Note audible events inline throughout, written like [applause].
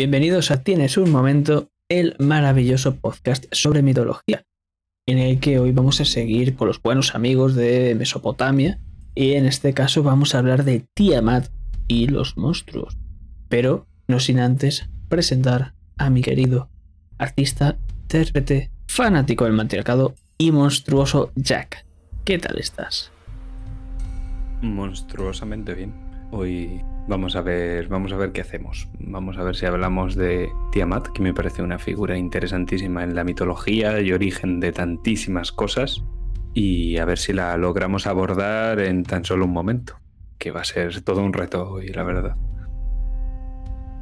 Bienvenidos a Tienes un momento, el maravilloso podcast sobre mitología, en el que hoy vamos a seguir con los buenos amigos de Mesopotamia y en este caso vamos a hablar de Tiamat y los monstruos. Pero no sin antes presentar a mi querido artista, intérprete, fanático del matriarcado y monstruoso Jack. ¿Qué tal estás? Monstruosamente bien. Hoy vamos a ver, vamos a ver qué hacemos. Vamos a ver si hablamos de Tiamat, que me parece una figura interesantísima en la mitología y origen de tantísimas cosas, y a ver si la logramos abordar en tan solo un momento, que va a ser todo un reto hoy, la verdad.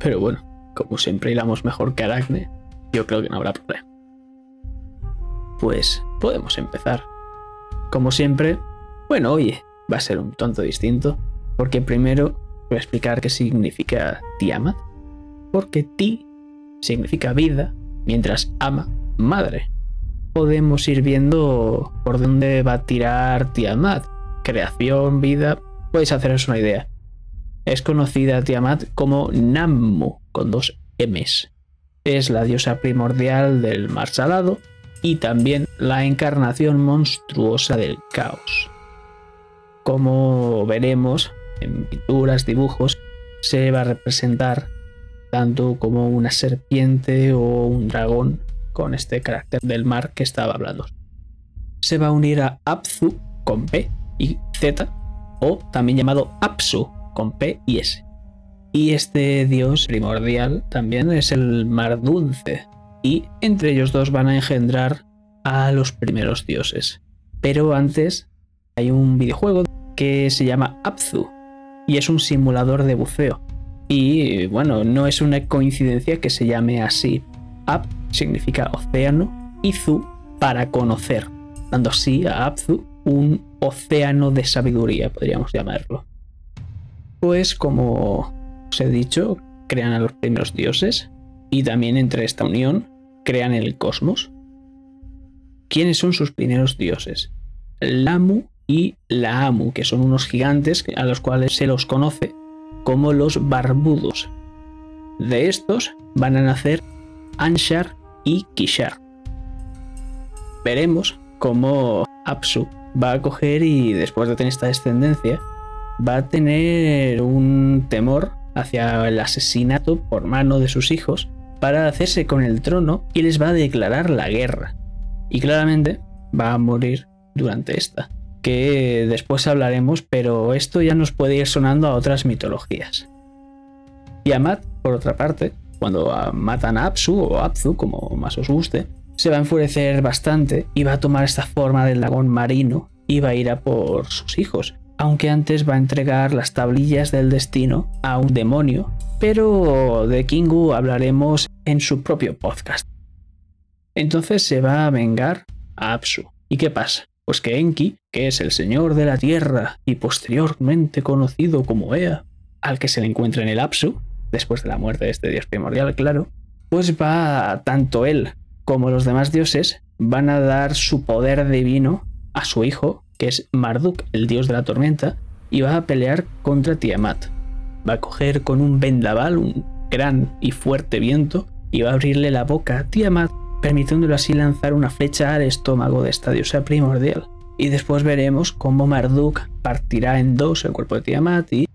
Pero bueno, como siempre hilamos mejor que Aracne, yo creo que no habrá problema. Pues podemos empezar. Como siempre, bueno, oye, va a ser un tonto distinto, porque primero voy a explicar qué significa Tiamat, porque Ti significa vida, mientras ama, madre. Podemos ir viendo por dónde va a tirar Tiamat. Creación, vida, podéis haceros una idea. Es conocida Tiamat como Nammu, con dos M's. Es la diosa primordial del mar salado y también la encarnación monstruosa del caos. Como veremos en pinturas, dibujos, se va a representar tanto como una serpiente o un dragón con este carácter del mar que estaba hablando. Se va a unir a Apsu con P y Z o también llamado Apsu con P y S. Y este dios primordial también es el mar dulce y entre ellos dos van a engendrar a los primeros dioses. Pero antes hay un videojuego que se llama Apsu y es un simulador de buceo. Y bueno, no es una coincidencia que se llame así. Ap significa océano y Zu para conocer, dando así a Apzu un océano de sabiduría, podríamos llamarlo. Pues como os he dicho, crean a los primeros dioses y también entre esta unión crean el cosmos. ¿Quiénes son sus primeros dioses? Lamu y Laamu, que son unos gigantes a los cuales se los conoce como los barbudos. De estos van a nacer Anshar y Kishar. Veremos cómo Apsu va a coger y después de tener esta descendencia, va a tener un temor hacia el asesinato por mano de sus hijos para hacerse con el trono y les va a declarar la guerra. Y claramente va a morir durante esta, que después hablaremos, pero esto ya nos puede ir sonando a otras mitologías. Tiamat, por otra parte, cuando matan a Apsu o Apsu, como más os guste, se va a enfurecer bastante y va a tomar esta forma del dragón marino y va a ir a por sus hijos, aunque antes va a entregar las tablillas del destino a un demonio, pero de Kingu hablaremos en su propio podcast. Entonces se va a vengar a Apsu. ¿Y qué pasa? Pues que Enki, que es el señor de la tierra y posteriormente conocido como Ea, al que se le encuentra en el Apsu, después de la muerte de este dios primordial, claro, pues va tanto él como los demás dioses van a dar su poder divino a su hijo, que es Marduk, el dios de la tormenta, y va a pelear contra Tiamat. Va a coger con un vendaval un gran y fuerte viento y va a abrirle la boca a Tiamat, permitiéndole así lanzar una flecha al estómago de esta diosa primordial. Y después veremos cómo Marduk partirá en dos el cuerpo de Tiamat y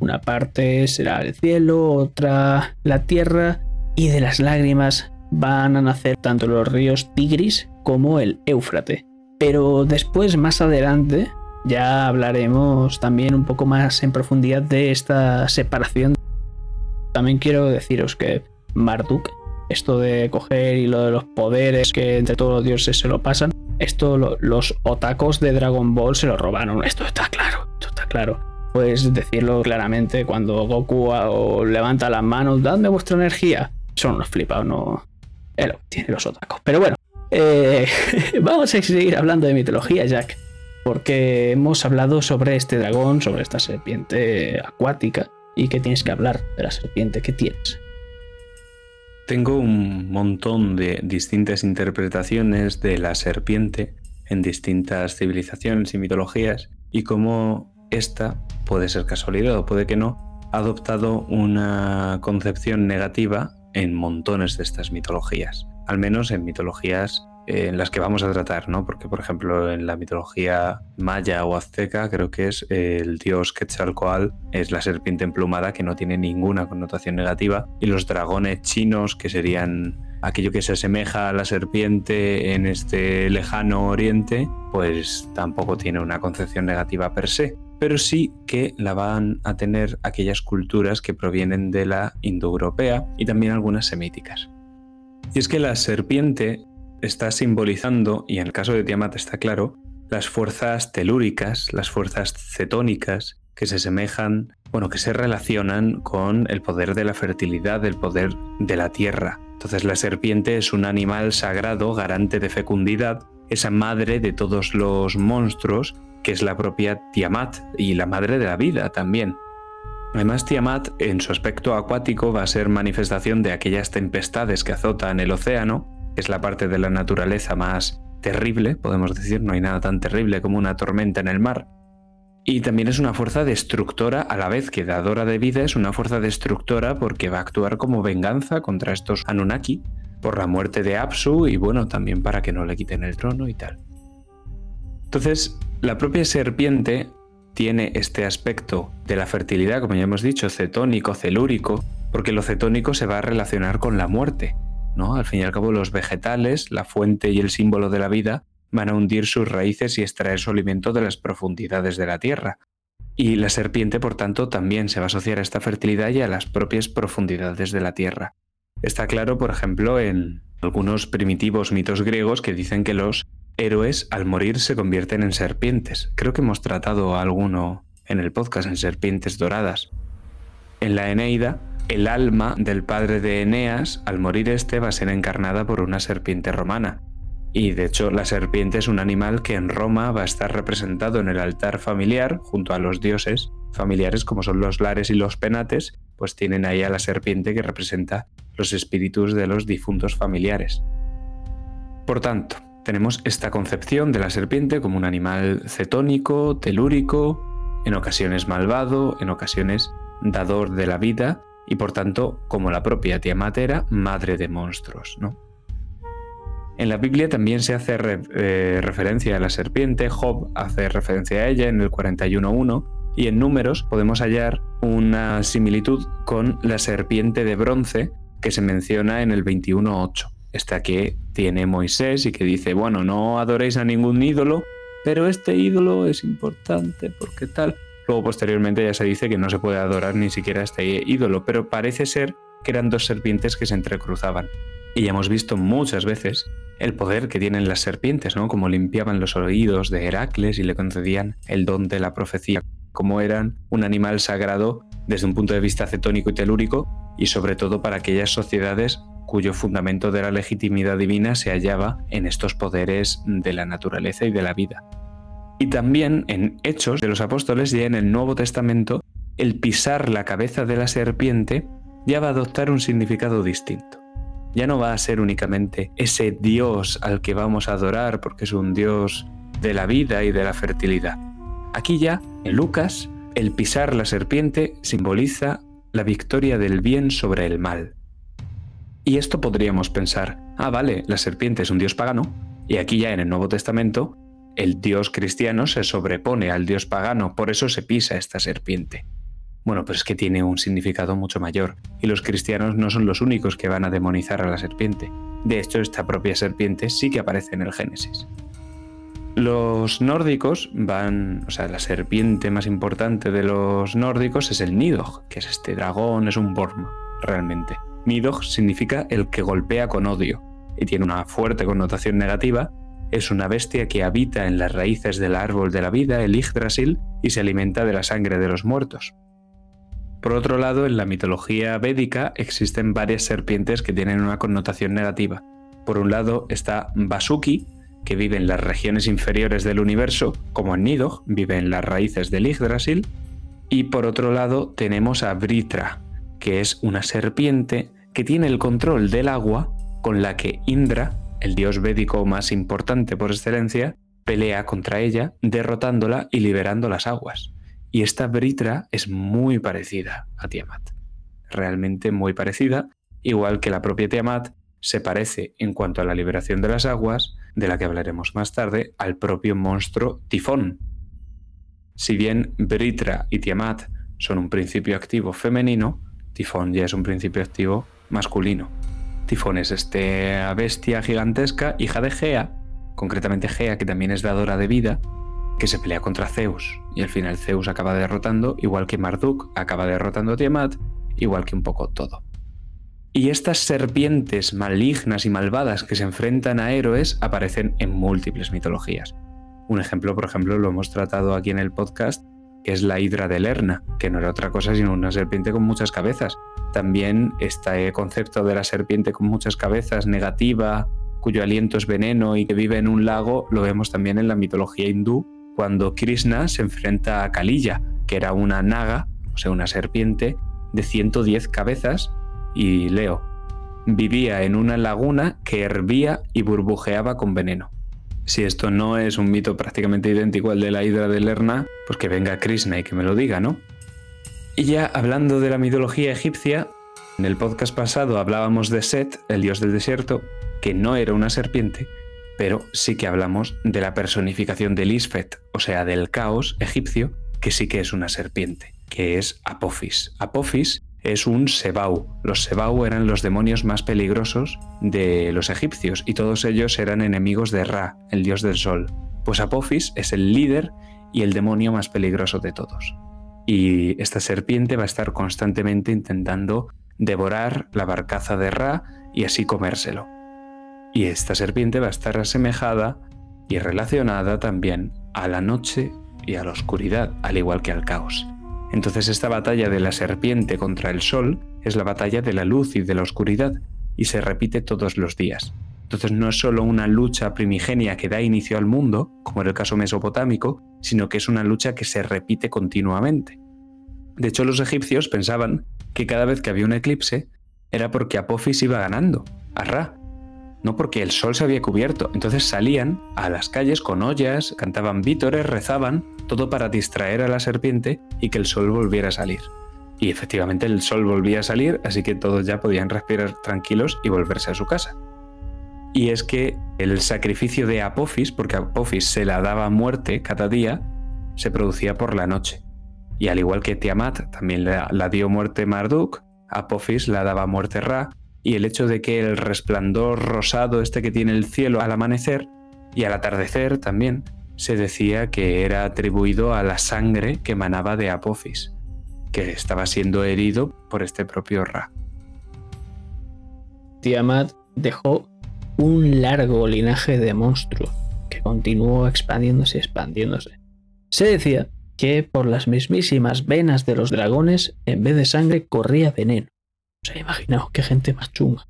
una parte será el cielo, otra la tierra, y de las lágrimas van a nacer tanto los ríos Tigris como el Éufrate. Pero después, más adelante, ya hablaremos también un poco más en profundidad de esta separación. También quiero deciros que Marduk, esto de coger y lo de los poderes que entre todos los dioses se lo pasan, esto los otacos de Dragon Ball se lo robaron. Esto está claro, esto está claro puedes decirlo claramente cuando Goku levanta las manos, dadme vuestra energía. Son unos flipados, no. Él tiene los otacos. Pero bueno, eh, [laughs] vamos a seguir hablando de mitología, Jack. Porque hemos hablado sobre este dragón, sobre esta serpiente acuática. Y que tienes que hablar de la serpiente que tienes. Tengo un montón de distintas interpretaciones de la serpiente en distintas civilizaciones y mitologías y cómo esta, puede ser casualidad o puede que no, ha adoptado una concepción negativa en montones de estas mitologías, al menos en mitologías en las que vamos a tratar, ¿no? Porque, por ejemplo, en la mitología maya o azteca, creo que es el dios Quetzalcoatl, es la serpiente emplumada que no tiene ninguna connotación negativa, y los dragones chinos, que serían aquello que se asemeja a la serpiente en este lejano oriente, pues tampoco tiene una concepción negativa per se, pero sí que la van a tener aquellas culturas que provienen de la indoeuropea y también algunas semíticas. Y es que la serpiente está simbolizando, y en el caso de Tiamat está claro, las fuerzas telúricas, las fuerzas cetónicas, que se semejan, bueno, que se relacionan con el poder de la fertilidad, el poder de la tierra. Entonces la serpiente es un animal sagrado, garante de fecundidad, esa madre de todos los monstruos, que es la propia Tiamat y la madre de la vida también. Además, Tiamat, en su aspecto acuático, va a ser manifestación de aquellas tempestades que azotan el océano, es la parte de la naturaleza más terrible, podemos decir, no hay nada tan terrible como una tormenta en el mar, y también es una fuerza destructora, a la vez que dadora de vida, es una fuerza destructora porque va a actuar como venganza contra estos Anunnaki por la muerte de Apsu y bueno, también para que no le quiten el trono y tal. Entonces, la propia serpiente tiene este aspecto de la fertilidad, como ya hemos dicho, cetónico, celúrico, porque lo cetónico se va a relacionar con la muerte, Al fin y al cabo, los vegetales, la fuente y el símbolo de la vida, van a hundir sus raíces y extraer su alimento de las profundidades de la tierra. Y la serpiente, por tanto, también se va a asociar a esta fertilidad y a las propias profundidades de la tierra. Está claro, por ejemplo, en algunos primitivos mitos griegos que dicen que los héroes al morir se convierten en serpientes. Creo que hemos tratado alguno en el podcast en serpientes doradas. En la Eneida, el alma del padre de Eneas, al morir este, va a ser encarnada por una serpiente romana, y de hecho la serpiente es un animal que en Roma va a estar representado en el altar familiar junto a los dioses familiares como son los lares y los penates, pues tienen ahí a la serpiente que representa los espíritus de los difuntos familiares. Por tanto, tenemos esta concepción de la serpiente como un animal cetónico, telúrico, en ocasiones malvado, en ocasiones dador de la vida y por tanto, como la propia Tiamat era, madre de monstruos, ¿no? En la Biblia también se hace eh, referencia a la serpiente, Job hace referencia a ella en el 41.1 y en números podemos hallar una similitud con la serpiente de bronce que se menciona en el 21.8. Esta que tiene Moisés y que dice, bueno, no adoréis a ningún ídolo, pero este ídolo es importante porque tal. Luego posteriormente ya se dice que no se puede adorar ni siquiera a este ídolo, pero parece ser que eran dos serpientes que se entrecruzaban. Y ya hemos visto muchas veces el poder que tienen las serpientes, ¿no? Como limpiaban los oídos de Heracles y le concedían el don de la profecía, como eran un animal sagrado desde un punto de vista cetónico y telúrico, y sobre todo para aquellas sociedades cuyo fundamento de la legitimidad divina se hallaba en estos poderes de la naturaleza y de la vida. Y también en Hechos de los Apóstoles, ya en el Nuevo Testamento, el pisar la cabeza de la serpiente ya va a adoptar un significado distinto ya no va a ser únicamente ese Dios al que vamos a adorar porque es un Dios de la vida y de la fertilidad. Aquí ya, en Lucas, el pisar la serpiente simboliza la victoria del bien sobre el mal. Y esto podríamos pensar, ah, vale, la serpiente es un dios pagano, y aquí ya en el Nuevo Testamento, el dios cristiano se sobrepone al dios pagano, por eso se pisa esta serpiente. Bueno, pues es que tiene un significado mucho mayor, y los cristianos no son los únicos que van a demonizar a la serpiente. De hecho, esta propia serpiente sí que aparece en el Génesis. Los nórdicos van, o sea, la serpiente más importante de los nórdicos es el Nidog, que es este dragón, es un Borm, realmente. Nidog significa el que golpea con odio, y tiene una fuerte connotación negativa. Es una bestia que habita en las raíces del árbol de la vida, el Yggdrasil, y se alimenta de la sangre de los muertos. Por otro lado, en la mitología védica existen varias serpientes que tienen una connotación negativa. Por un lado está Vasuki, que vive en las regiones inferiores del universo, como en Nidog, vive en las raíces del Yggdrasil. Y por otro lado tenemos a Vritra, que es una serpiente que tiene el control del agua con la que Indra, el dios védico más importante por excelencia, pelea contra ella, derrotándola y liberando las aguas. Y esta Britra es muy parecida a Tiamat. Realmente muy parecida. igual que la propia Tiamat se parece en cuanto a la liberación de las aguas, de la que hablaremos más tarde, al propio monstruo Tifón. Si bien Britra y Tiamat son un principio activo femenino, Tifón ya es un principio activo masculino. Tifón es esta bestia gigantesca, hija de Gea, concretamente Gea, que también es dadora de vida, que se pelea contra Zeus. Y al final Zeus acaba derrotando, igual que Marduk acaba derrotando a Tiamat, igual que un poco todo. Y estas serpientes malignas y malvadas que se enfrentan a héroes aparecen en múltiples mitologías. Un ejemplo, por ejemplo, lo hemos tratado aquí en el podcast, que es la hidra de Lerna, que no era otra cosa sino una serpiente con muchas cabezas. También este concepto de la serpiente con muchas cabezas negativa, cuyo aliento es veneno y que vive en un lago, lo vemos también en la mitología hindú, cuando Krishna se enfrenta a Kalilla, que era una naga, o sea, una serpiente de 110 cabezas, y leo, vivía en una laguna que hervía y burbujeaba con veneno. Si esto no es un mito prácticamente idéntico al de la hidra de Lerna, pues que venga Krishna y que me lo diga, ¿no? Y ya hablando de la mitología egipcia, en el podcast pasado hablábamos de Set, el dios del desierto, que no era una serpiente, pero sí que hablamos de la personificación del Isfet, o sea, del caos egipcio, que sí que es una serpiente, que es Apophis. Apophis es un Sebau. Los Sebau eran los demonios más peligrosos de los egipcios y todos ellos eran enemigos de Ra, el dios del sol. Pues Apophis es el líder y el demonio más peligroso de todos. Y esta serpiente va a estar constantemente intentando devorar la barcaza de Ra y así comérselo. Y esta serpiente va a estar asemejada y relacionada también a la noche y a la oscuridad, al igual que al caos. Entonces esta batalla de la serpiente contra el sol es la batalla de la luz y de la oscuridad, y se repite todos los días. Entonces no es solo una lucha primigenia que da inicio al mundo, como en el caso mesopotámico, sino que es una lucha que se repite continuamente. De hecho, los egipcios pensaban que cada vez que había un eclipse era porque Apophis iba ganando, a Ra, no porque el sol se había cubierto. Entonces salían a las calles con ollas, cantaban vítores, rezaban, todo para distraer a la serpiente y que el sol volviera a salir. Y efectivamente el sol volvía a salir, así que todos ya podían respirar tranquilos y volverse a su casa. Y es que el sacrificio de Apophis, porque Apophis se la daba muerte cada día, se producía por la noche. Y al igual que Tiamat también la, dio muerte Marduk, Apophis la daba muerte Ra, y el hecho de que el resplandor rosado este que tiene el cielo al amanecer y al atardecer también se decía que era atribuido a la sangre que emanaba de Apophis, que estaba siendo herido por este propio Ra. Tiamat dejó un largo linaje de monstruos que continuó expandiéndose y expandiéndose. Se decía que por las mismísimas venas de los dragones, en vez de sangre, corría veneno. O sea, imaginaos qué gente más chunga.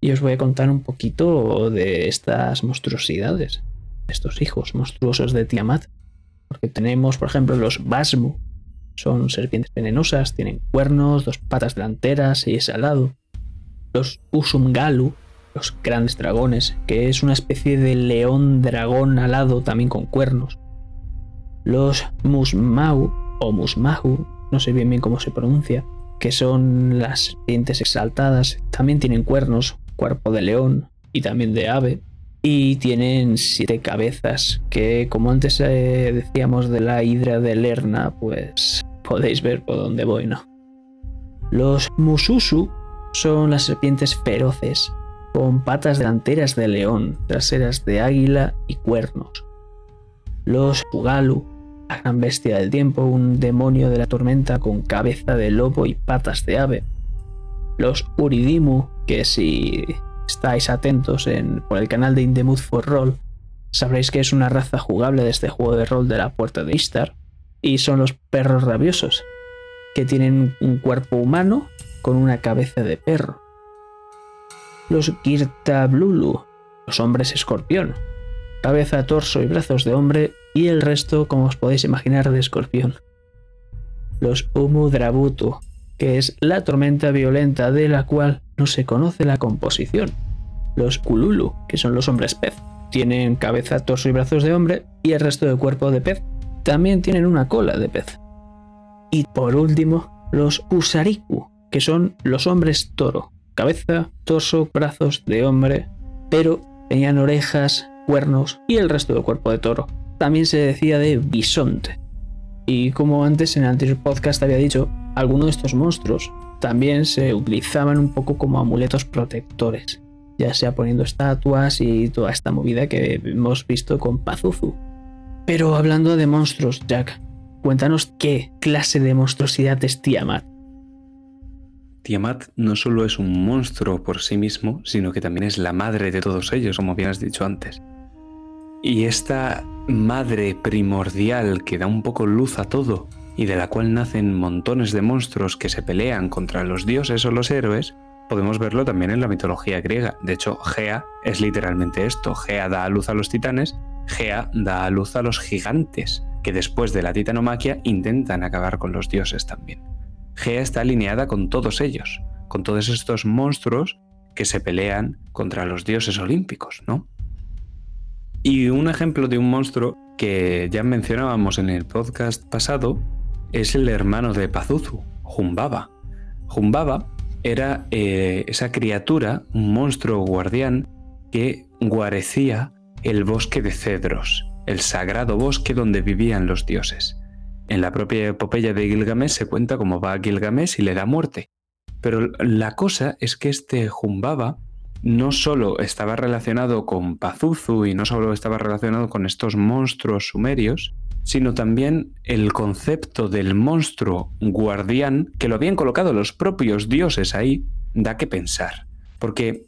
Y os voy a contar un poquito de estas monstruosidades, estos hijos monstruosos de Tiamat. Porque tenemos, por ejemplo, los Basmu. Son serpientes venenosas, tienen cuernos, dos patas delanteras y es alado. Los Usumgalu, los grandes dragones, que es una especie de león dragón alado también con cuernos. Los Musmau o Musmahu, no sé bien bien cómo se pronuncia, que son las serpientes exaltadas. También tienen cuernos, cuerpo de león y también de ave. Y tienen siete cabezas, que como antes eh, decíamos de la hidra de Lerna, pues podéis ver por dónde voy, ¿no? Los Mususu son las serpientes feroces, con patas delanteras de león, traseras de águila y cuernos. Los Ugalu la gran bestia del tiempo, un demonio de la tormenta con cabeza de lobo y patas de ave. Los Uridimu, que si estáis atentos en, por el canal de Indemut for Roll, sabréis que es una raza jugable de este juego de rol de la puerta de Istar. Y son los perros rabiosos, que tienen un cuerpo humano con una cabeza de perro. Los Girtablulu, los hombres escorpión, cabeza, torso y brazos de hombre y el resto, como os podéis imaginar, de escorpión. Los Umudrabutu, que es la tormenta violenta de la cual no se conoce la composición. Los Kululu, que son los hombres pez. Tienen cabeza, torso y brazos de hombre y el resto del cuerpo de pez. También tienen una cola de pez. Y por último, los Usariku, que son los hombres toro. cabeza, torso, brazos de hombre, pero tenían orejas, cuernos y el resto del cuerpo de toro. También se decía de bisonte. Y como antes en el anterior podcast había dicho, algunos de estos monstruos también se utilizaban un poco como amuletos protectores, ya sea poniendo estatuas y toda esta movida que hemos visto con Pazuzu. Pero hablando de monstruos, Jack, cuéntanos qué clase de monstruosidad es Tiamat. Tiamat no solo es un monstruo por sí mismo, sino que también es la madre de todos ellos, como bien has dicho antes. Y esta madre primordial que da un poco luz a todo y de la cual nacen montones de monstruos que se pelean contra los dioses o los héroes, podemos verlo también en la mitología griega. De hecho, Gea es literalmente esto. Gea da a luz a los titanes, Gea da a luz a los gigantes, que después de la titanomaquia intentan acabar con los dioses también. Gea está alineada con todos ellos, con todos estos monstruos que se pelean contra los dioses olímpicos, ¿no? Y un ejemplo de un monstruo que ya mencionábamos en el podcast pasado es el hermano de Pazuzu, Jumbaba. Jumbaba era eh, esa criatura, un monstruo guardián que guarecía el bosque de cedros, el sagrado bosque donde vivían los dioses. En la propia epopeya de Gilgamesh se cuenta cómo va a Gilgamesh y le da muerte. Pero la cosa es que este Jumbaba no solo estaba relacionado con Pazuzu y no solo estaba relacionado con estos monstruos sumerios, sino también el concepto del monstruo guardián, que lo habían colocado los propios dioses ahí, da que pensar. Porque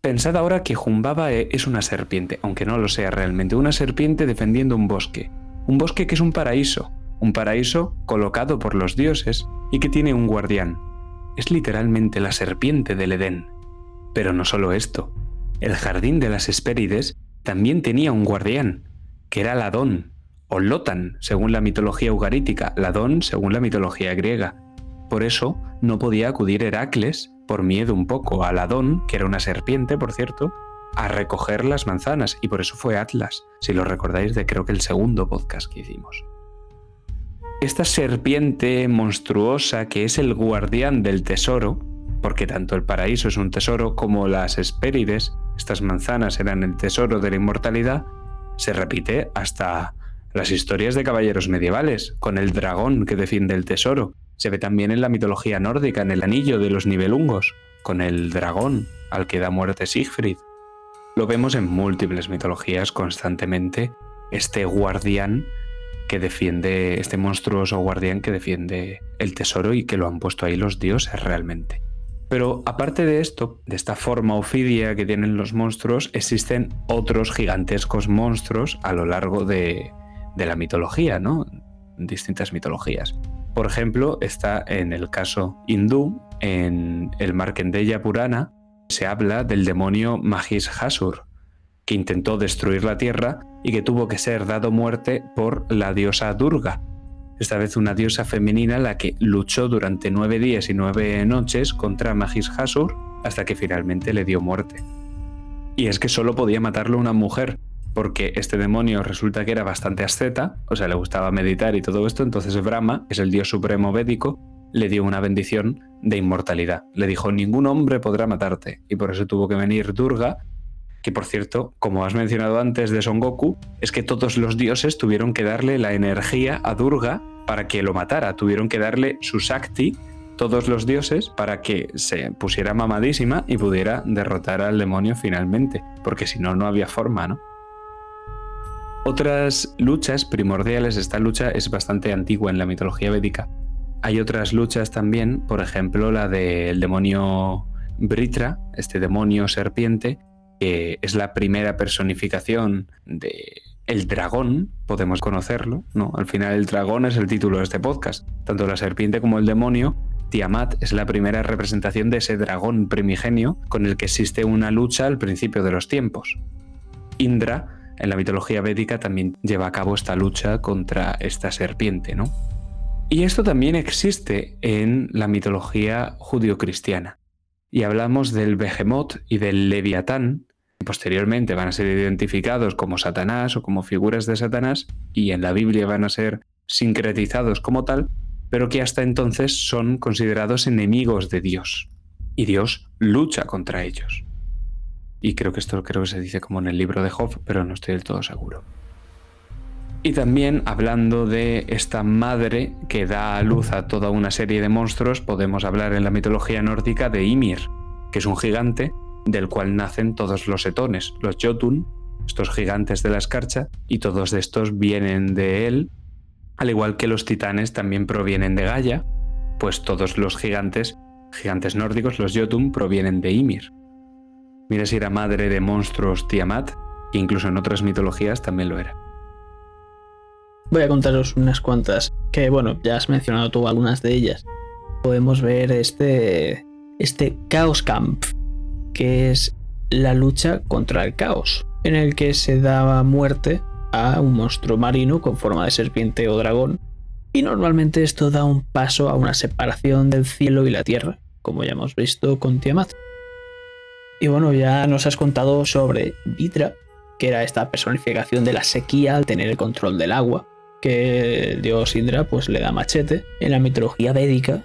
pensad ahora que Jumbaba es una serpiente, aunque no lo sea realmente, una serpiente defendiendo un bosque. Un bosque que es un paraíso, un paraíso colocado por los dioses y que tiene un guardián. Es literalmente la serpiente del Edén. Pero no solo esto, el jardín de las Hespérides también tenía un guardián, que era Ladón, o Lotan, según la mitología ugarítica, Ladón según la mitología griega. Por eso no podía acudir Heracles, por miedo un poco a Ladón, que era una serpiente, por cierto, a recoger las manzanas, y por eso fue Atlas, si lo recordáis de creo que el segundo podcast que hicimos. Esta serpiente monstruosa que es el guardián del tesoro, porque tanto el paraíso es un tesoro como las Hespérides, estas manzanas eran el tesoro de la inmortalidad, se repite hasta las historias de caballeros medievales, con el dragón que defiende el tesoro. Se ve también en la mitología nórdica, en el anillo de los Nibelungos, con el dragón al que da muerte Siegfried. Lo vemos en múltiples mitologías constantemente, este guardián que defiende, este monstruoso guardián que defiende el tesoro y que lo han puesto ahí los dioses realmente. Pero aparte de esto, de esta forma ofidia que tienen los monstruos, existen otros gigantescos monstruos a lo largo de, de la mitología, ¿no? Distintas mitologías. Por ejemplo, está en el caso hindú, en el Markandeya Purana, se habla del demonio Mahishasur, que intentó destruir la tierra y que tuvo que ser dado muerte por la diosa Durga. Esta vez una diosa femenina la que luchó durante nueve días y nueve noches contra Mahishasur hasta que finalmente le dio muerte. Y es que solo podía matarlo una mujer, porque este demonio resulta que era bastante asceta, o sea, le gustaba meditar y todo esto, entonces Brahma, que es el dios supremo védico, le dio una bendición de inmortalidad. Le dijo, ningún hombre podrá matarte, y por eso tuvo que venir Durga que por cierto, como has mencionado antes de Son Goku, es que todos los dioses tuvieron que darle la energía a Durga para que lo matara, tuvieron que darle su Shakti, todos los dioses, para que se pusiera mamadísima y pudiera derrotar al demonio finalmente, porque si no, no había forma, ¿no? Otras luchas primordiales, esta lucha es bastante antigua en la mitología védica. Hay otras luchas también, por ejemplo la del demonio Britra, este demonio serpiente, que es la primera personificación de el dragón, podemos conocerlo, ¿no? Al final el dragón es el título de este podcast. Tanto la serpiente como el demonio, Tiamat es la primera representación de ese dragón primigenio con el que existe una lucha al principio de los tiempos. Indra, en la mitología védica, también lleva a cabo esta lucha contra esta serpiente, ¿no? Y esto también existe en la mitología judio-cristiana y hablamos del Behemoth y del Leviatán, posteriormente van a ser identificados como Satanás o como figuras de Satanás, y en la Biblia van a ser sincretizados como tal, pero que hasta entonces son considerados enemigos de Dios. y Dios lucha contra ellos. Y creo que esto creo que se dice como en el libro de Job, pero no estoy del todo seguro. Y también hablando de esta madre que da a luz a toda una serie de monstruos, podemos hablar en la mitología nórdica de Ymir, que es un gigante del cual nacen todos los etones, los Jotun, estos gigantes de la escarcha, y todos estos vienen de él, al igual que los titanes también provienen de Gaia, pues todos los gigantes, gigantes nórdicos, los Jotun, provienen de Ymir. Mira si era madre de monstruos Tiamat, que incluso en otras mitologías también lo era. Voy a contaros unas cuantas, que bueno, ya has mencionado tú algunas de ellas. Podemos ver este, este Chaos Camp, que es la lucha contra el caos, en el que se daba muerte a un monstruo marino con forma de serpiente o dragón, y normalmente esto da un paso a una separación del cielo y la tierra, como ya hemos visto con Tiamat. Y bueno, ya nos has contado sobre Vitra, que era esta personificación de la sequía al tener el control del agua, que el dios Indra pues le da machete en la mitología védica.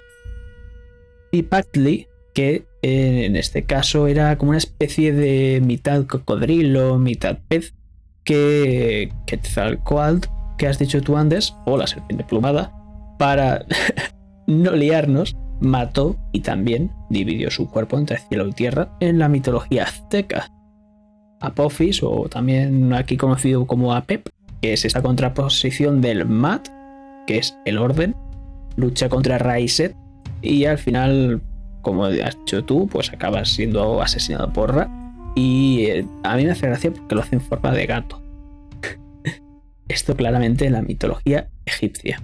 Y Pactli, que en este caso era como una especie de mitad cocodrilo, mitad pez, que Quetzalcoatl, que has dicho tú antes, o la serpiente plumada, para [laughs] no liarnos, mató y también dividió su cuerpo entre cielo y tierra en la mitología azteca. Apophis, o también aquí conocido como Apep, que es esta contraposición del Mat, que es el orden, lucha contra Raiset y al final como has dicho tú, pues acabas siendo asesinado por Ra. Y eh, a mí me hace gracia porque lo hace en forma de gato. [laughs] Esto claramente en la mitología egipcia.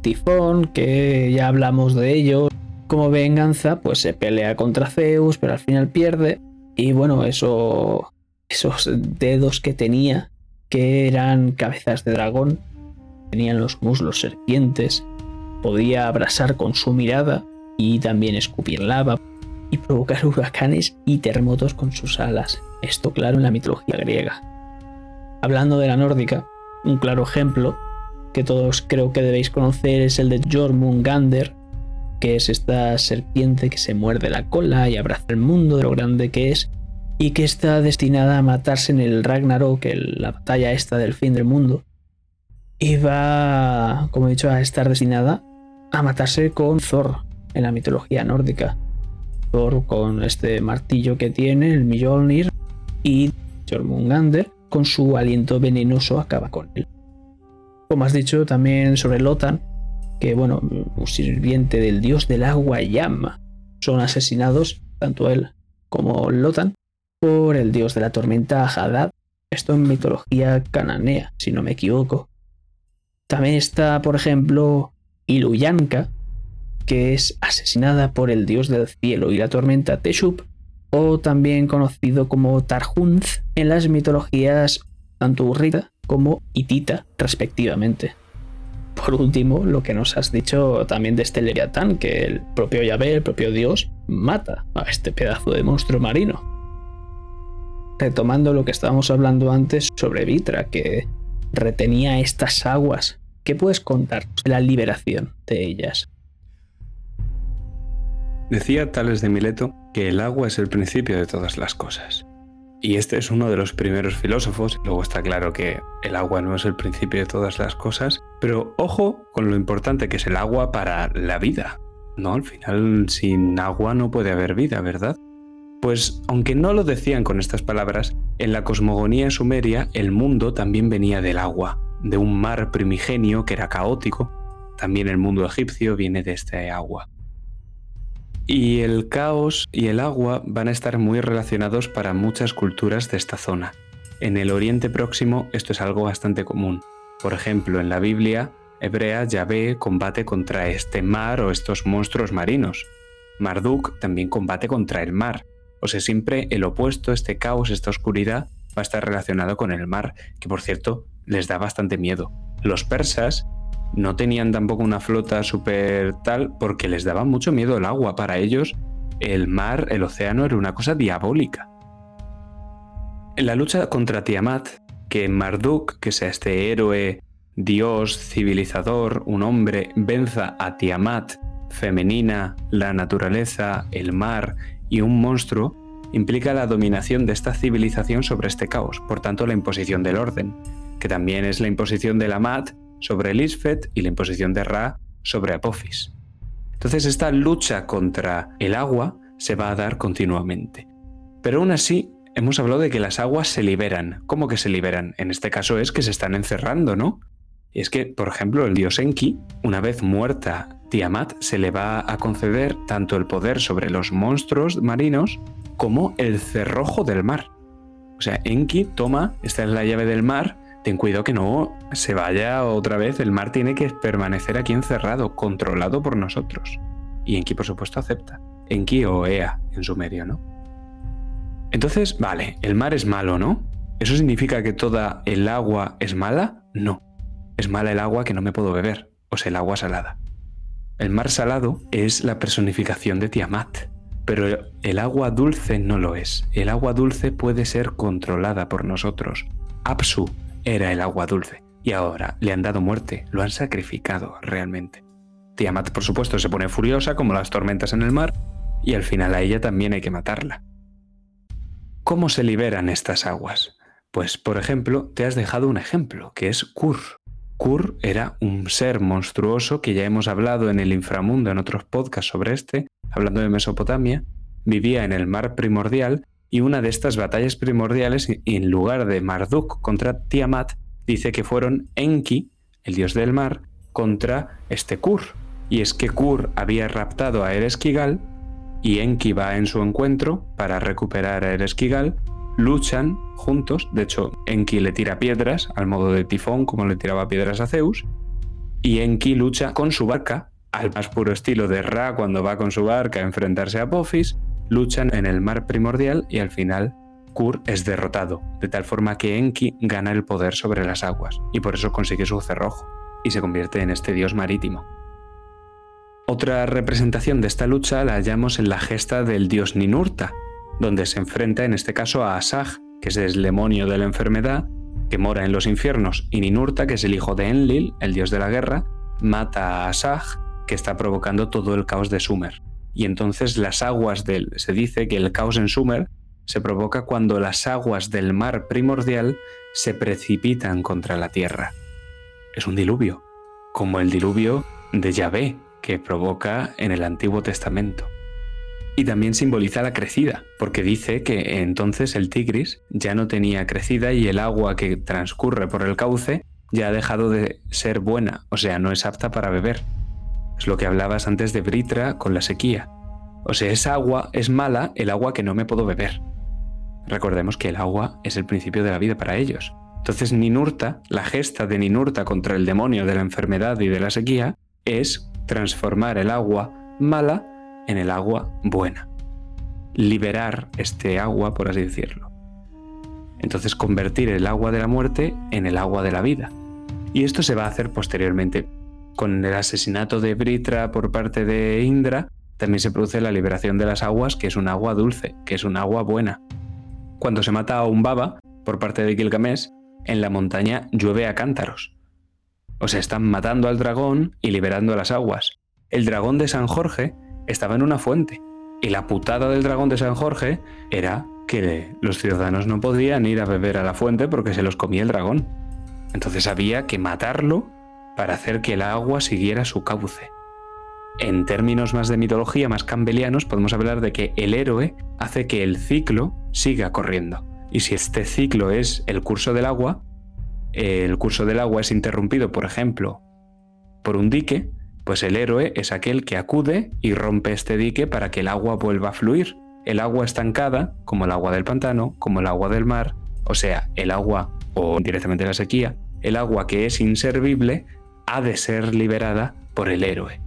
Tifón, que ya hablamos de ello, como venganza, pues se pelea contra Zeus, pero al final pierde. Y bueno, eso, esos dedos que tenía, que eran cabezas de dragón, tenían los muslos serpientes, podía abrasar con su mirada y también escupir lava y provocar [laughs] huracanes y terremotos con sus alas. Esto claro en la mitología griega. Hablando de la nórdica, un claro ejemplo que todos creo que debéis conocer es el de Jormungander, que es esta serpiente que se muerde la cola y abraza el mundo de lo grande que es y que está destinada a matarse en el Ragnarok, la batalla esta del fin del mundo. Y va, como he dicho, a estar destinada a matarse con Thor, en la mitología nórdica. Thor con este martillo que tiene, el Mjolnir, y Jormungander con su aliento venenoso acaba con él. Como has dicho también sobre Lotan, que bueno, un sirviente del dios del agua llama, son asesinados tanto él como Lotan por el dios de la tormenta Hadad. Esto en mitología cananea, si no me equivoco. También está, por ejemplo, Iluyanka, que es asesinada por el dios del cielo y la tormenta Teshup, o también conocido como Tarhunz en las mitologías tanto urrita como hitita, respectivamente. Por último, lo que nos has dicho también de este Leviatán, que el propio Yahvé, el propio Dios, mata a este pedazo de monstruo marino. Retomando lo que estábamos hablando antes sobre Vitra, que retenía estas aguas, ¿qué puedes contar de la liberación de ellas? Decía Tales de Mileto que el agua es el principio de todas las cosas. Y este es uno de los primeros filósofos, luego está claro que el agua no es el principio de todas las cosas, pero ojo con lo importante que es el agua para la vida. No, al final sin agua no puede haber vida, ¿verdad? Pues aunque no lo decían con estas palabras, en la cosmogonía sumeria el mundo también venía del agua, de un mar primigenio que era caótico. También el mundo egipcio viene de este agua. Y el caos y el agua van a estar muy relacionados para muchas culturas de esta zona. En el Oriente Próximo esto es algo bastante común. Por ejemplo, en la Biblia hebrea Yahvé combate contra este mar o estos monstruos marinos. Marduk también combate contra el mar. O sea, siempre el opuesto, este caos, esta oscuridad, va a estar relacionado con el mar, que por cierto les da bastante miedo. Los persas no tenían tampoco una flota súper tal porque les daba mucho miedo el agua. Para ellos, el mar, el océano era una cosa diabólica. En la lucha contra Tiamat, que Marduk, que sea este héroe, dios, civilizador, un hombre, venza a Tiamat femenina, la naturaleza, el mar y un monstruo, implica la dominación de esta civilización sobre este caos, por tanto la imposición del orden, que también es la imposición de la Mat sobre el Isfet y la imposición de Ra sobre Apophis. Entonces esta lucha contra el agua se va a dar continuamente. Pero aún así, hemos hablado de que las aguas se liberan. ¿Cómo que se liberan? En este caso es que se están encerrando, ¿no? Y es que, por ejemplo, el dios Enki, una vez muerta Tiamat, se le va a conceder tanto el poder sobre los monstruos marinos como el cerrojo del mar. O sea, Enki toma, esta es la llave del mar, ten cuidado que no se vaya otra vez, el mar tiene que permanecer aquí encerrado, controlado por nosotros. Y Enki, por supuesto, acepta. Enki o Ea en sumerio, ¿no? Entonces, vale, el mar es malo, ¿no? ¿Eso significa que toda el agua es mala? No. Es mala el agua que no me puedo beber, o sea, el agua salada. El mar salado es la personificación de Tiamat, pero el agua dulce no lo es. El agua dulce puede ser controlada por nosotros. Apsu era el agua dulce, y ahora le han dado muerte, lo han sacrificado realmente. Tiamat, por supuesto, se pone furiosa como las tormentas en el mar, y al final a ella también hay que matarla. ¿Cómo se liberan estas aguas? Pues, por ejemplo, te has dejado un ejemplo, que es Kur. Kur era un ser monstruoso que ya hemos hablado en el inframundo en otros podcasts sobre este, hablando de Mesopotamia, vivía en el mar primordial y una de estas batallas primordiales, en lugar de Marduk contra Tiamat, dice que fueron Enki, el dios del mar, contra este Kur. Y es que Kur había raptado a Eresquigal y Enki va en su encuentro para recuperar a Eresquigal, luchan juntos, de hecho Enki le tira piedras al modo de tifón como le tiraba piedras a Zeus, y Enki lucha con su barca, al más puro estilo de Ra cuando va con su barca a enfrentarse a Apophis, luchan en el mar primordial y al final Kur es derrotado, de tal forma que Enki gana el poder sobre las aguas y por eso consigue su cerrojo y se convierte en este dios marítimo. Otra representación de esta lucha la hallamos en la gesta del dios Ninurta, donde se enfrenta en este caso a Asaj, que es el demonio de la enfermedad, que mora en los infiernos, y Ninurta, que es el hijo de Enlil, el dios de la guerra, mata a Asaj, que está provocando todo el caos de Sumer. Y entonces las aguas del... Se dice que el caos en Sumer se provoca cuando las aguas del mar primordial se precipitan contra la tierra. Es un diluvio, como el diluvio de Yahvé, que provoca en el Antiguo Testamento. Y también simboliza la crecida, porque dice que entonces el Tigris ya no tenía crecida y el agua que transcurre por el cauce ya ha dejado de ser buena, o sea, no es apta para beber. Es lo que hablabas antes de Britra con la sequía. O sea, esa agua es mala, el agua que no me puedo beber. Recordemos que el agua es el principio de la vida para ellos. Entonces Ninurta, la gesta de Ninurta contra el demonio de la enfermedad y de la sequía, es transformar el agua mala en el agua buena. Liberar este agua, por así decirlo. Entonces convertir el agua de la muerte en el agua de la vida. Y esto se va a hacer posteriormente. Con el asesinato de Britra por parte de Indra, también se produce la liberación de las aguas, que es un agua dulce, que es un agua buena. Cuando se mata a un baba por parte de Gilgamesh, en la montaña llueve a cántaros. O sea, están matando al dragón y liberando las aguas. El dragón de San Jorge estaba en una fuente. Y la putada del dragón de San Jorge era que los ciudadanos no podían ir a beber a la fuente porque se los comía el dragón. Entonces había que matarlo para hacer que el agua siguiera su cauce. En términos más de mitología, más cambelianos, podemos hablar de que el héroe hace que el ciclo siga corriendo. Y si este ciclo es el curso del agua, el curso del agua es interrumpido, por ejemplo, por un dique, pues el héroe es aquel que acude y rompe este dique para que el agua vuelva a fluir. El agua estancada, como el agua del pantano, como el agua del mar, o sea, el agua o directamente la sequía, el agua que es inservible ha de ser liberada por el héroe.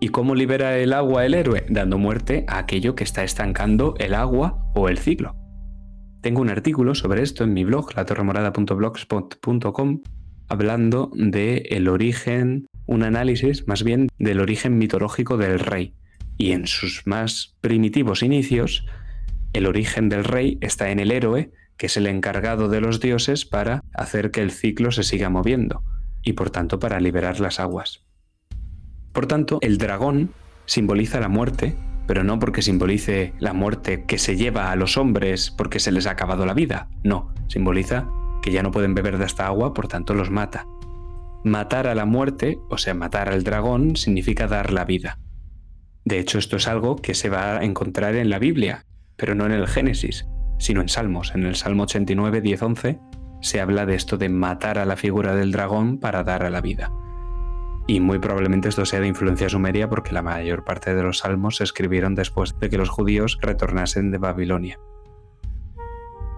¿Y cómo libera el agua el héroe? Dando muerte a aquello que está estancando el agua o el ciclo. Tengo un artículo sobre esto en mi blog, latorremorada.blogspot.com, hablando de el origen, un análisis más bien del origen mitológico del rey. Y en sus más primitivos inicios, el origen del rey está en el héroe, que es el encargado de los dioses para hacer que el ciclo se siga moviendo y por tanto para liberar las aguas. Por tanto, el dragón simboliza la muerte, pero no porque simbolice la muerte que se lleva a los hombres porque se les ha acabado la vida. No, simboliza que ya no pueden beber de esta agua, por tanto los mata. Matar a la muerte, o sea, matar al dragón, significa dar la vida. De hecho, esto es algo que se va a encontrar en la Biblia, pero no en el Génesis, sino en Salmos. En el Salmo 89, 10, 11 se habla de esto de matar a la figura del dragón para dar a la vida. Y muy probablemente esto sea de influencia sumeria porque la mayor parte de los salmos se escribieron después de que los judíos retornasen de Babilonia.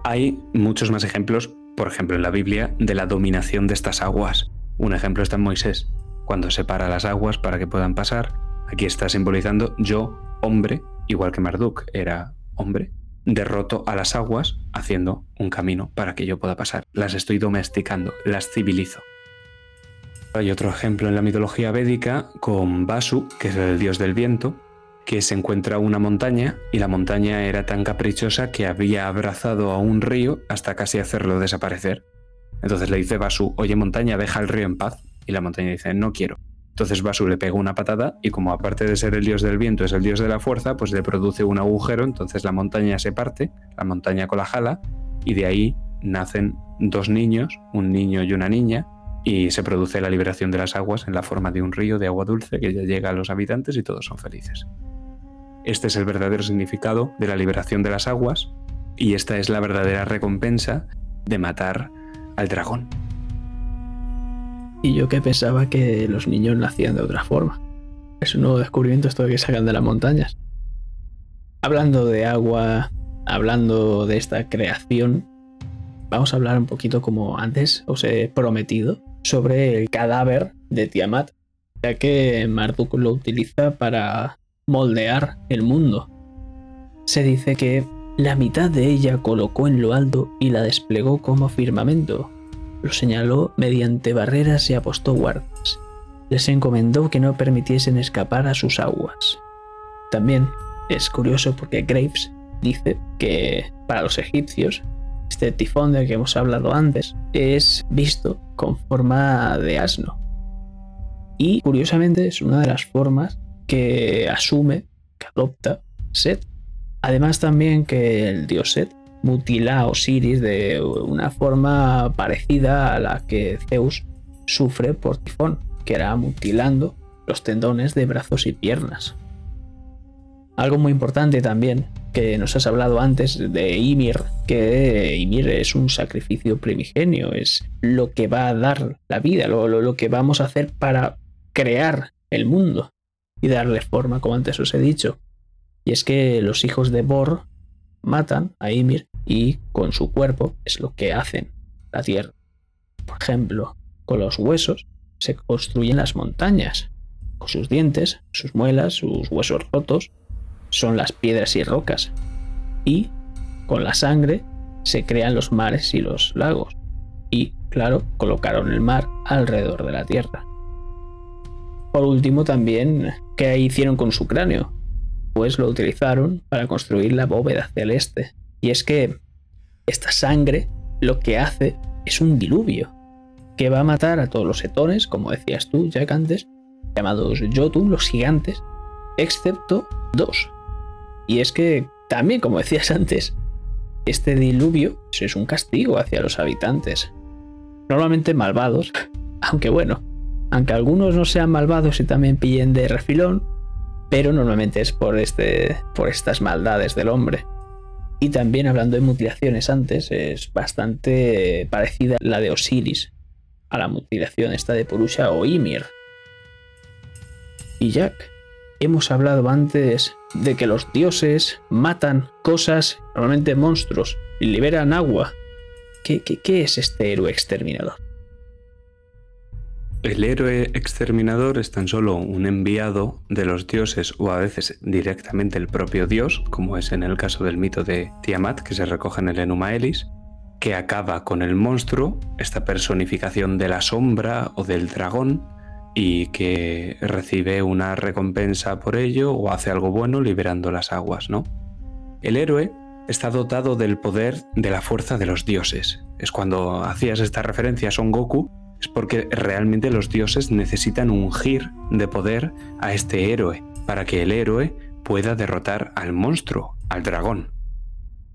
Hay muchos más ejemplos, por ejemplo en la Biblia, de la dominación de estas aguas. Un ejemplo está en Moisés, cuando separa las aguas para que puedan pasar. Aquí está simbolizando yo, hombre, igual que Marduk era hombre, derroto a las aguas haciendo un camino para que yo pueda pasar. Las estoy domesticando, las civilizo. Hay otro ejemplo en la mitología védica con Vasu, que es el dios del viento, que se encuentra una montaña y la montaña era tan caprichosa que había abrazado a un río hasta casi hacerlo desaparecer. Entonces le dice Vasu, oye montaña, deja el río en paz. Y la montaña dice, no quiero. Entonces Vasu le pega una patada y como aparte de ser el dios del viento es el dios de la fuerza, pues le produce un agujero, entonces la montaña se parte, la montaña con la jala, y de ahí nacen dos niños, un niño y una niña, y se produce la liberación de las aguas en la forma de un río de agua dulce que ya llega a los habitantes y todos son felices. Este es el verdadero significado de la liberación de las aguas y esta es la verdadera recompensa de matar al dragón. Y yo que pensaba que los niños nacían de otra forma. Es un nuevo descubrimiento esto de que sacan de las montañas. Hablando de agua, hablando de esta creación, vamos a hablar un poquito como antes os he prometido sobre el cadáver de Tiamat, ya que Marduk lo utiliza para moldear el mundo. Se dice que la mitad de ella colocó en lo alto y la desplegó como firmamento, lo señaló mediante barreras y apostó guardas. Les encomendó que no permitiesen escapar a sus aguas. También es curioso porque Graves dice que para los egipcios este tifón del que hemos hablado antes es visto con forma de asno. Y curiosamente es una de las formas que asume, que adopta Set. Además también que el dios Set mutila a Osiris de una forma parecida a la que Zeus sufre por tifón, que era mutilando los tendones de brazos y piernas. Algo muy importante también, que nos has hablado antes de Ymir, que Ymir es un sacrificio primigenio, es lo que va a dar la vida, lo, lo que vamos a hacer para crear el mundo y darle forma, como antes os he dicho. Y es que los hijos de Bor matan a Ymir y con su cuerpo es lo que hacen la tierra. Por ejemplo, con los huesos se construyen las montañas. Con sus dientes, sus muelas, sus huesos rotos, son las piedras y rocas. Y con la sangre se crean los mares y los lagos. Y, claro, colocaron el mar alrededor de la tierra. Por último, también, ¿qué hicieron con su cráneo? Pues lo utilizaron para construir la bóveda celeste. Y es que esta sangre lo que hace es un diluvio que va a matar a todos los etones, como decías tú, Jack, antes, llamados Jotun, los gigantes, excepto dos. Y es que también, como decías antes, este diluvio es un castigo hacia los habitantes. Normalmente malvados, [laughs] aunque bueno, aunque algunos no sean malvados y también pillen de refilón, pero normalmente es por, este, por estas maldades del hombre. Y también hablando de mutilaciones antes, es bastante parecida la de Osiris a la mutilación esta de Purusha o Ymir. Y Jack, hemos hablado antes de que los dioses matan cosas, normalmente monstruos, y liberan agua. ¿Qué, es este héroe exterminador? El héroe exterminador es tan solo un enviado de los dioses o a veces directamente el propio dios, como es en el caso del mito de Tiamat que se recoge en el Enuma Elis, que acaba con el monstruo, esta personificación de la sombra o del dragón, y que recibe una recompensa por ello o hace algo bueno liberando las aguas, ¿no? El héroe está dotado del poder de la fuerza de los dioses. Es cuando hacías esta referencia a Son Goku, es porque realmente los dioses necesitan ungir de poder a este héroe para que el héroe pueda derrotar al monstruo, al dragón.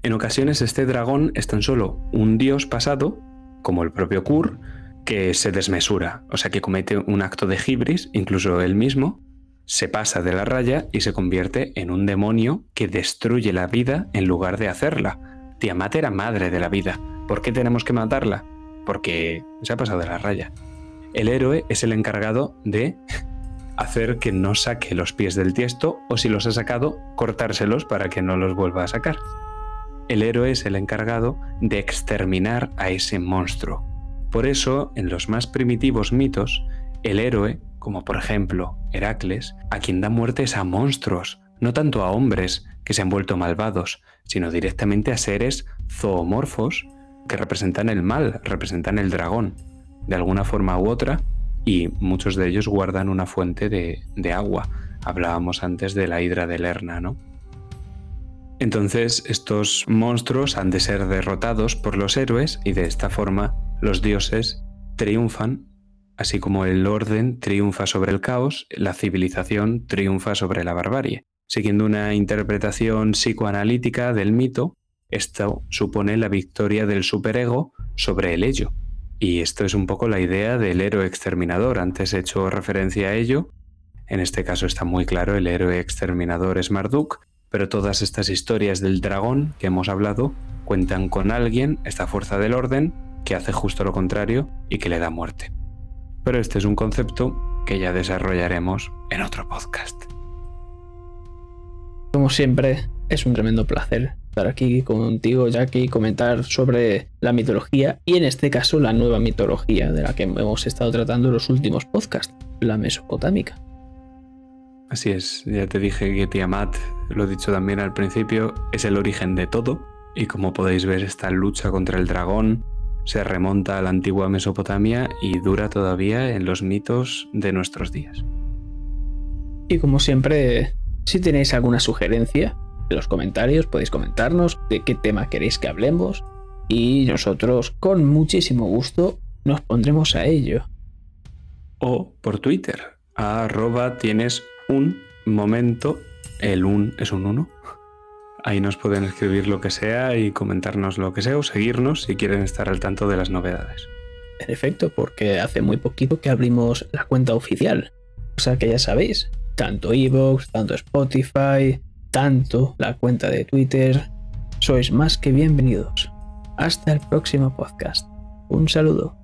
En ocasiones este dragón es tan solo un dios pasado, como el propio Kur, que se desmesura, o sea que comete un acto de hibris, incluso él mismo, se pasa de la raya y se convierte en un demonio que destruye la vida en lugar de hacerla. Tiamat era madre de la vida. ¿Por qué tenemos que matarla? Porque se ha pasado de la raya. El héroe es el encargado de hacer que no saque los pies del tiesto o si los ha sacado, cortárselos para que no los vuelva a sacar. El héroe es el encargado de exterminar a ese monstruo. Por eso, en los más primitivos mitos, el héroe, como por ejemplo Heracles, a quien da muerte es a monstruos, no tanto a hombres que se han vuelto malvados, sino directamente a seres zoomorfos que representan el mal, representan el dragón, de alguna forma u otra, y muchos de ellos guardan una fuente de, agua. Hablábamos antes de la hidra de Lerna, ¿no? Entonces estos monstruos han de ser derrotados por los héroes y de esta forma los dioses triunfan, así como el orden triunfa sobre el caos, la civilización triunfa sobre la barbarie. Siguiendo una interpretación psicoanalítica del mito, esto supone la victoria del superego sobre el ello. Y esto es un poco la idea del héroe exterminador. Antes he hecho referencia a ello. En este caso está muy claro, el héroe exterminador es Marduk, pero todas estas historias del dragón que hemos hablado cuentan con alguien, esta fuerza del orden, que hace justo lo contrario y que le da muerte. Pero este es un concepto que ya desarrollaremos en otro podcast. Como siempre, es un tremendo placer estar aquí contigo, Jackie, y comentar sobre la mitología y en este caso la nueva mitología de la que hemos estado tratando en los últimos podcasts, la mesopotámica. Así es, ya te dije que Tiamat, lo he dicho también al principio, es el origen de todo y como podéis ver esta lucha contra el dragón se remonta a la antigua Mesopotamia y dura todavía en los mitos de nuestros días. Y como siempre, si tenéis alguna sugerencia, en los comentarios podéis comentarnos de qué tema queréis que hablemos y nosotros con muchísimo gusto nos pondremos a ello. O por Twitter, arroba tienes un momento, el un es un uno. Ahí nos pueden escribir lo que sea y comentarnos lo que sea o seguirnos si quieren estar al tanto de las novedades. En efecto, porque hace muy poquito que abrimos la cuenta oficial. O sea que ya sabéis, tanto Evox, tanto Spotify, tanto la cuenta de Twitter. Sois más que bienvenidos. Hasta el próximo podcast. Un saludo.